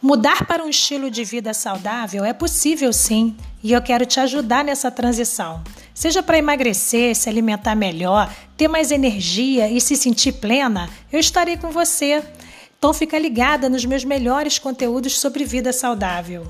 Mudar para um estilo de vida saudável é possível sim, e eu quero te ajudar nessa transição. Seja para emagrecer, se alimentar melhor, ter mais energia e se sentir plena, eu estarei com você. Então fica ligada nos meus melhores conteúdos sobre vida saudável.